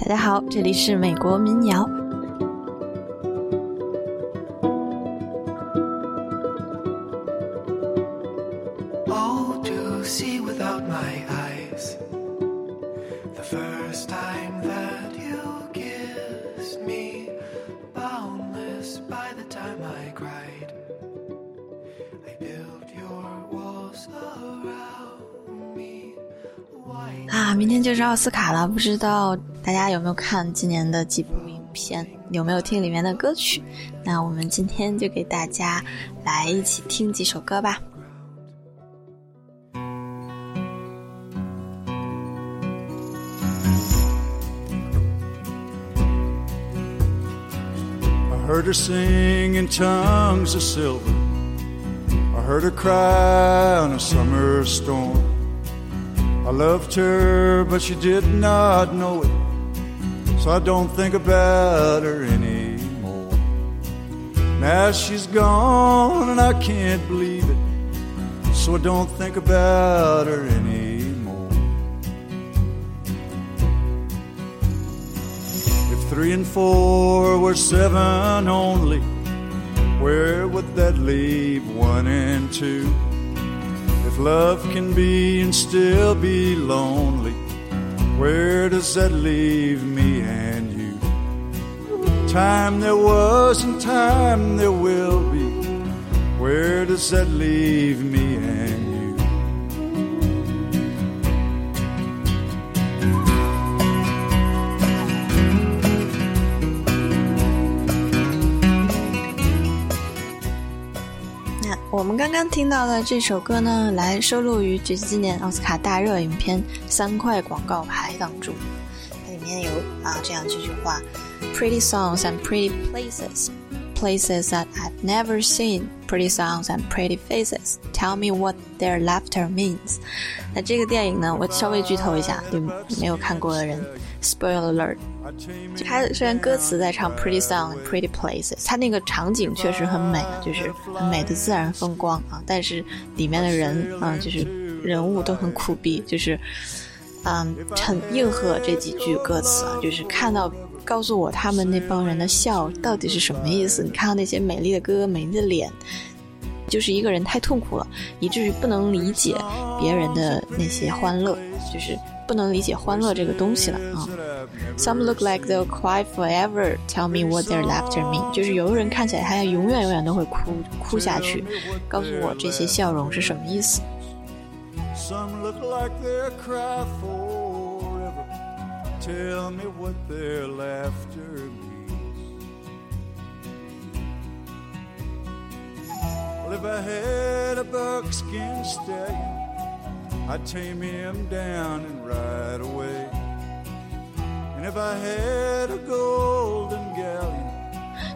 大家好，这里是美国民谣。啊，明天就是奥斯卡了，不知道 大家有没有看今年的几部影片，有没有听里面的歌曲？那我们今天就给大家来一起听几首歌吧。I heard her sing in tongues of silver. I heard her cry on a summer storm. I loved her, but she did not know it. So I don't think about her anymore. Now she's gone and I can't believe it. So I don't think about her anymore. If three and four were seven only, where would that leave one and two? If love can be and still be lonely, where does that leave me and you? Time there was and time there will be. Where does that leave me and you? “们刚刚听到的这首歌呢，来收录于这今年奥斯卡大热影片《三块广告牌》当中。它里面有啊这样几句话：“Pretty songs and pretty places, places that I've never seen. Pretty songs and pretty faces. Tell me what their laughter means.” 那这个电影呢，我稍微剧透一下，对没有看过的人，spoiler alert。就他虽然歌词在唱 pretty sound pretty places，它那个场景确实很美，就是很美的自然风光啊，但是里面的人啊，就是人物都很苦逼，就是嗯，很应和这几句歌词啊，就是看到告诉我他们那帮人的笑到底是什么意思？你看到那些美丽的哥哥、美丽的脸，就是一个人太痛苦了，以至于不能理解别人的那些欢乐，就是不能理解欢乐这个东西了啊。Some look like they'll cry forever. Tell me what their laughter mean. 就是有的人看起来他永远永远都会哭哭下去，告诉我这些笑容是什么意思。 Some look like they'll cry forever. Tell me what their laughter means. Well, if I had a buckskin stallion, I'd tame him down and ride away.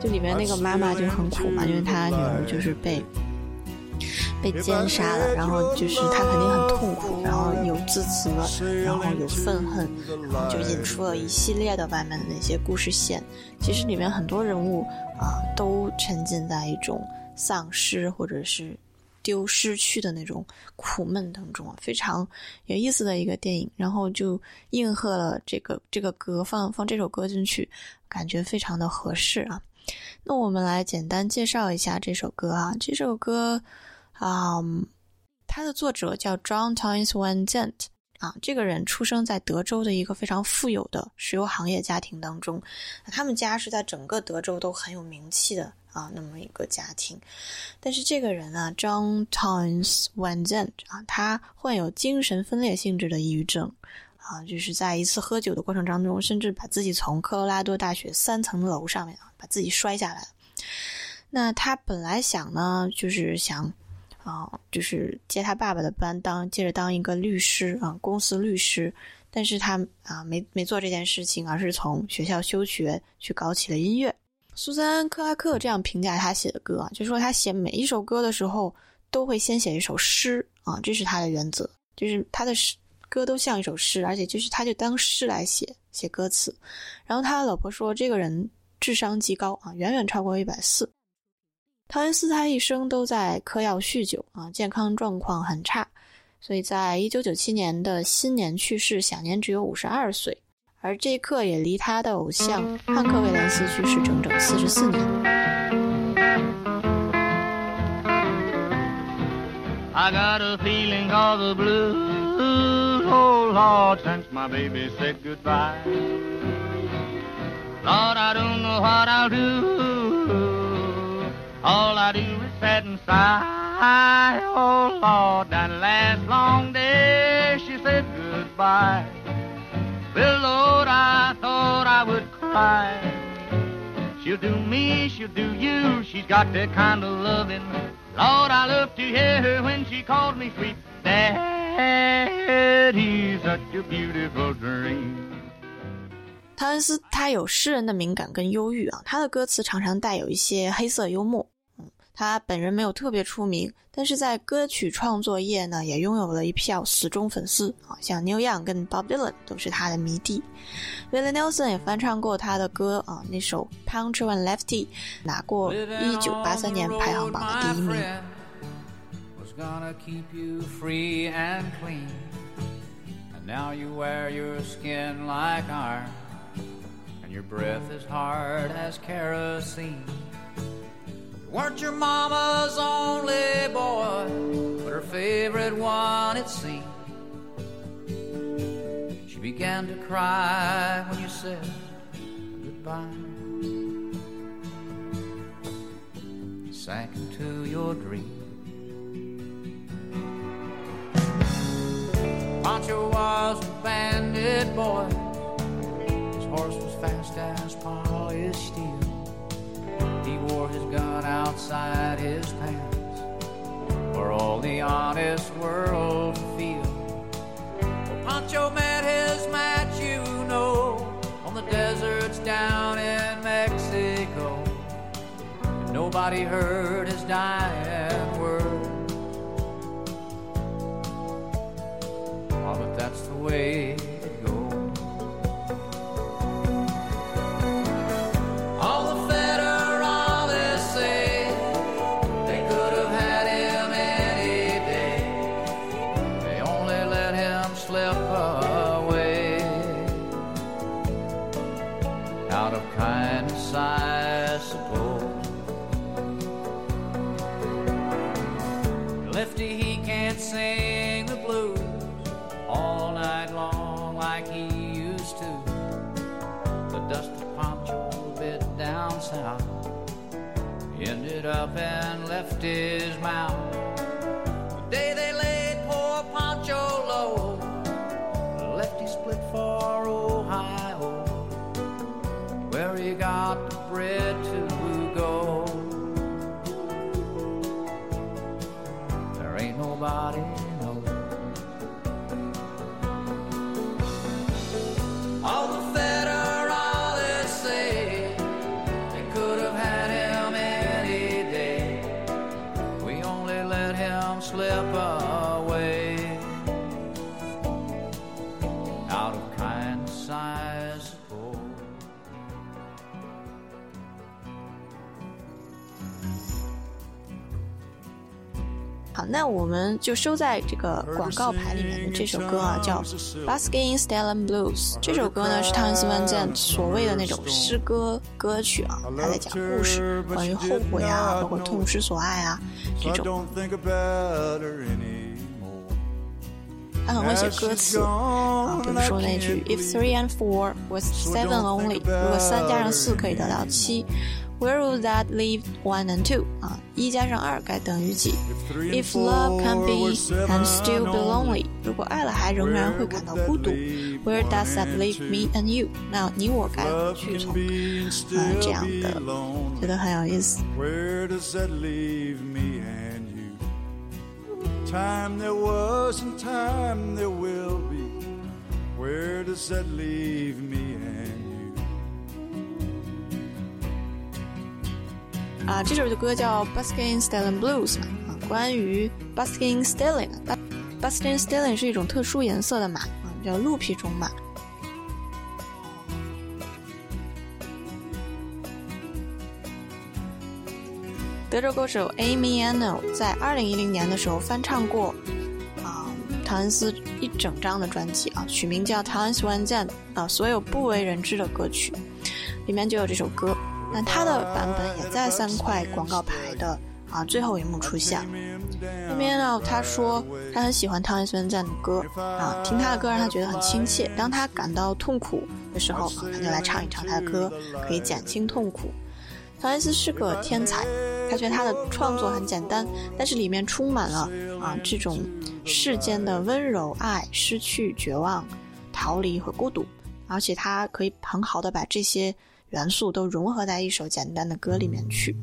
就里面那个妈妈就很苦嘛，因为她女儿就是被被奸杀了，然后就是她肯定很痛苦，然后有自责，然后有愤恨，然后就引出了一系列的外面的那些故事线。其实里面很多人物啊、都沉浸在一种丧失或者是丢失去的那种苦闷当中啊，非常有意思的一个电影。然后就应和了这个这个歌，放放这首歌进去，感觉非常的合适啊。那我们来简单介绍一下这首歌啊，这首歌，啊、它的作者叫 John Tynes Van Zandt 啊，这个人出生在德州的一个非常富有的石油行业家庭当中，他们家是在整个德州都很有名气的啊，那么一个家庭。但是这个人啊，John Tynes Van Zandt 啊，他患有精神分裂性质的抑郁症。啊，就是在一次喝酒的过程当中，甚至把自己从科罗拉多大学三层楼上面啊，把自己摔下来。那他本来想呢，就是想，啊、就是接他爸爸的班当，接着当一个律师啊、公司律师。但是他啊，没没做这件事情，而是从学校休学去搞起了音乐。苏珊·克拉克这样评价他写的歌啊，就说他写每一首歌的时候，都会先写一首诗啊，这是他的原则，就是他的诗。歌都像一首诗，而且就是他就当诗来写写歌词。然后他的老婆说，这个人智商极高啊，远远超过一百四。汤恩斯他一生都在嗑药酗酒啊，健康状况很差，所以在一九九七年的新年去世，享年只有五十二岁而这一刻也离他的偶像汉克·威廉斯去世整整四十四年。I got a feeling of the blues, oh Lord, since my baby said goodbye. Lord, I don't know what I'll do. All I do is sit and sigh, oh Lord, that last long day she said goodbye. Fine. She'll do me, she'll do you. She's got that kind of loving. Lord, I love to hear her when she called me sweet. Daddy, such a beautiful dream. 汤恩斯他有诗人的敏感跟忧郁啊，他的歌词常常带有一些黑色幽默。他本人没有特别出名，但是在歌曲创作业呢，也拥有了一票死忠粉丝啊，像 Neil Young 跟 Bob Dylan 都是他的迷弟。Willie Nelson 也翻唱过他的歌啊，那首 Punch One Lefty 拿过一九八三年排行榜的第一名。Weren't your mama's only boy, but her favorite one, it seemed. She began to cry when you said goodbye. Sank into your dream. Pancho was a bandit boy. His horse was fast as polished steel. Wore his gun outside his pants for all the honest world to feel. Well, Pancho met his match, you know, on the deserts down in Mexico. Nobody heard his dying south ended up and left his mouth. 我们就收在这个广告牌里面的这首歌啊，叫《Basking Stalin Blues》。这首歌呢是汤姆斯·万赞所谓的那种诗歌歌曲啊，他在讲故事，关于后悔啊，包括痛失所爱啊这种。他很会写歌词啊，比如说那句 "If three and four was seven only"，如果三加上四可以得到七 ，Where would that leave one and two？啊，一加上二该等于几 Three and ？If love can four be were seven and still be lonely， only，如果爱了还仍然会感到孤独 Where，Where does that leave me and you？那你我该何 Love 去 can 从？ be and 呃， still 这样 be 的，觉 lonely. 得很有意思。 Where does that leave me and you? Time there was and time there will be. Where does that leave me 啊，这首的歌叫《Busking Stallion Blues》嘛，啊，关于 Busking Stallion 的。Busking Stallion 是一种特殊颜色的马啊，叫鹿皮种马。德州歌手 Amy Anno 在2010年的时候翻唱过啊唐恩斯一整张的专辑啊，取名叫《唐恩斯 One Zen》啊，所有不为人知的歌曲，里面就有这首歌。那他的版本也在三块广告牌的啊最后一幕出现。那边呢，他说他很喜欢汤恩斯 One Zen 的歌啊，听他的歌让他觉得很亲切。当他感到痛苦的时候啊，他就来唱一唱他的歌，可以减轻痛苦。汤恩斯是个天才，他觉得他的创作很简单，但是里面充满了啊这种世间的温柔、爱、失去、绝望、逃离和孤独，而且他可以很好的把这些元素都融合在一首简单的歌里面去。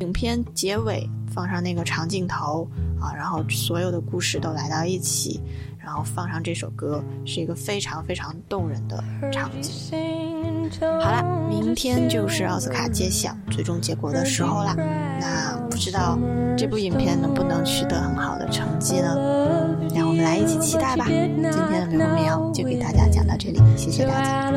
影片结尾放上那个长镜头啊，然后所有的故事都来到一起，然后放上这首歌，是一个非常非常动人的场景。好了，明天就是奥斯卡揭晓最终结果的时候了。那不知道这部影片能不能取得很好的成绩呢？让我们来一起期待吧。今天的喵喵就给大家讲到这里，谢谢大家。